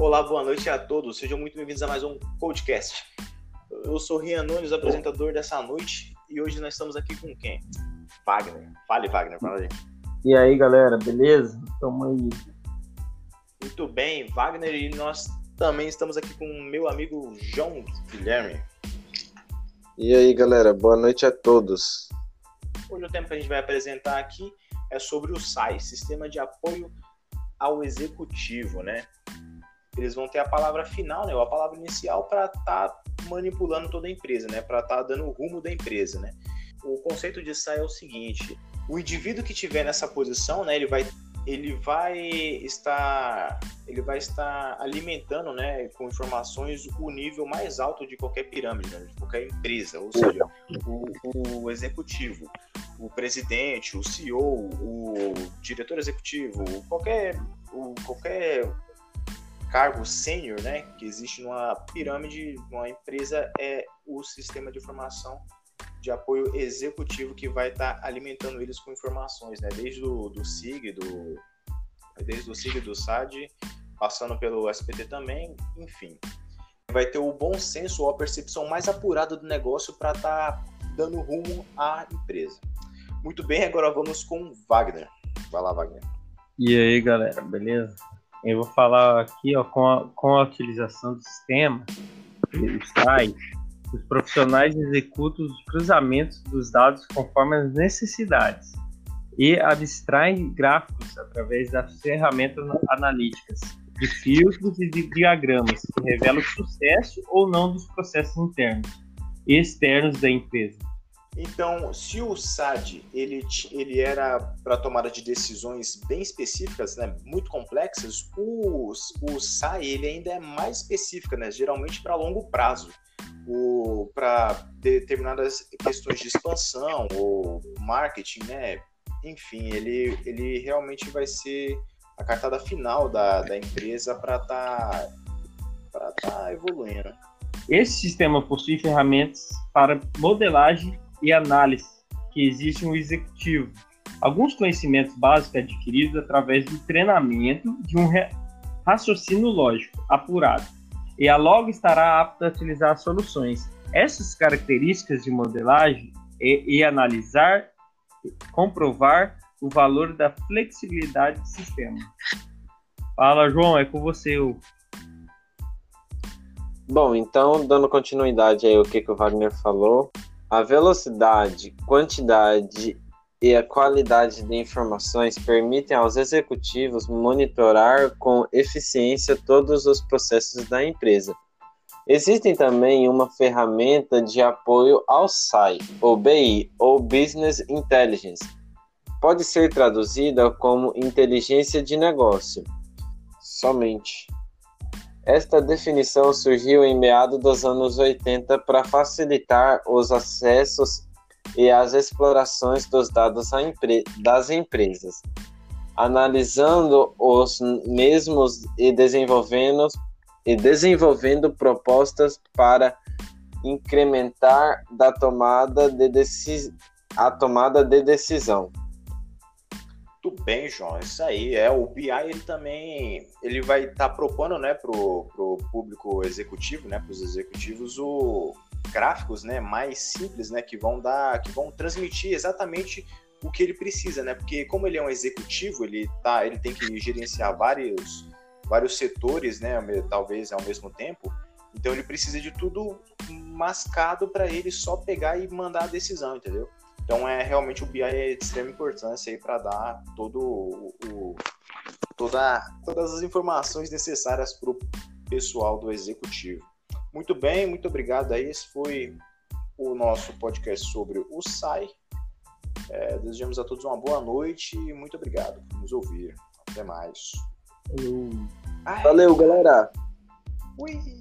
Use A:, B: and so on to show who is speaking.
A: Olá, boa noite a todos. Sejam muito bem-vindos a mais um podcast. Eu sou Rian Nunes, apresentador dessa noite, e hoje nós estamos aqui com quem? Wagner. Fale, Wagner, fala aí.
B: E aí, galera, beleza? Tamo aí.
A: Muito bem, Wagner, e nós também estamos aqui com o meu amigo João Guilherme.
C: E aí, galera, boa noite a todos.
A: Hoje o tema que a gente vai apresentar aqui é sobre o SAI, Sistema de Apoio ao Executivo, né? Eles vão ter a palavra final, né, ou a palavra inicial para estar tá manipulando toda a empresa, né, para estar tá dando o rumo da empresa, né. O conceito de SAI é o seguinte: o indivíduo que tiver nessa posição, né, ele vai ele vai estar ele vai estar alimentando né, com informações o nível mais alto de qualquer pirâmide, né, de qualquer empresa, ou seja, o, o, executivo, o presidente, o CEO, o diretor executivo, qualquer, o, qualquer cargo sênior né, que existe numa pirâmide, numa empresa, é o sistema de informação de apoio executivo que vai estar tá alimentando eles com informações, né? Desde o do SIG, do, desde o SIG do SAD, passando pelo SPT também, enfim. Vai ter o bom senso ou a percepção mais apurada do negócio para estar tá dando rumo à empresa. Muito bem, agora vamos com Wagner. Vai lá, Wagner.
B: E aí, galera, beleza? Eu vou falar aqui ó, com, a, com a utilização do sistema, site, os profissionais executam os cruzamentos dos dados conforme as necessidades e abstraem gráficos através das ferramentas analíticas de filtros e de diagramas que revelam o sucesso ou não dos processos internos e externos da empresa.
A: Então, se o SAD ele, ele era para tomada de decisões bem específicas, né, muito complexas, o, o SAI ele ainda é mais específica, né, geralmente para longo prazo para determinadas questões de expansão ou marketing, né? Enfim, ele, ele realmente vai ser a cartada final da, da empresa para estar tá, tá evoluindo.
B: Esse sistema possui ferramentas para modelagem e análise que existe no executivo. Alguns conhecimentos básicos adquiridos através do treinamento de um raciocínio lógico apurado e a logo estará apta a utilizar soluções. Essas características de modelagem e, e analisar, comprovar o valor da flexibilidade do sistema. Fala, João, é com você. Eu.
C: Bom, então, dando continuidade aí o que, que o Wagner falou, a velocidade, quantidade e a qualidade de informações permitem aos executivos monitorar com eficiência todos os processos da empresa. Existem também uma ferramenta de apoio ao SAI, ou BI, ou Business Intelligence. Pode ser traduzida como inteligência de negócio. Somente. Esta definição surgiu em meados dos anos 80 para facilitar os acessos e as explorações dos dados das empresas, analisando os mesmos e desenvolvendo, e desenvolvendo propostas para incrementar da tomada de a tomada de decisão.
A: Bem, João, isso aí. É, o BI ele também ele vai estar tá propondo né, para o público executivo, né, para os executivos, o, gráficos, né, mais simples, né, que vão dar, que vão transmitir exatamente o que ele precisa, né? Porque como ele é um executivo, ele tá, ele tem que gerenciar vários vários setores, né, talvez ao mesmo tempo. Então ele precisa de tudo mascado para ele só pegar e mandar a decisão, entendeu? Então é realmente o BI é de extrema importância aí para dar todo o, o, toda, todas as informações necessárias para o pessoal do executivo. Muito bem, muito obrigado aí. Esse foi o nosso podcast sobre o SAI. É, desejamos a todos uma boa noite e muito obrigado por nos ouvir. Até mais.
C: Valeu, galera.
A: Ui.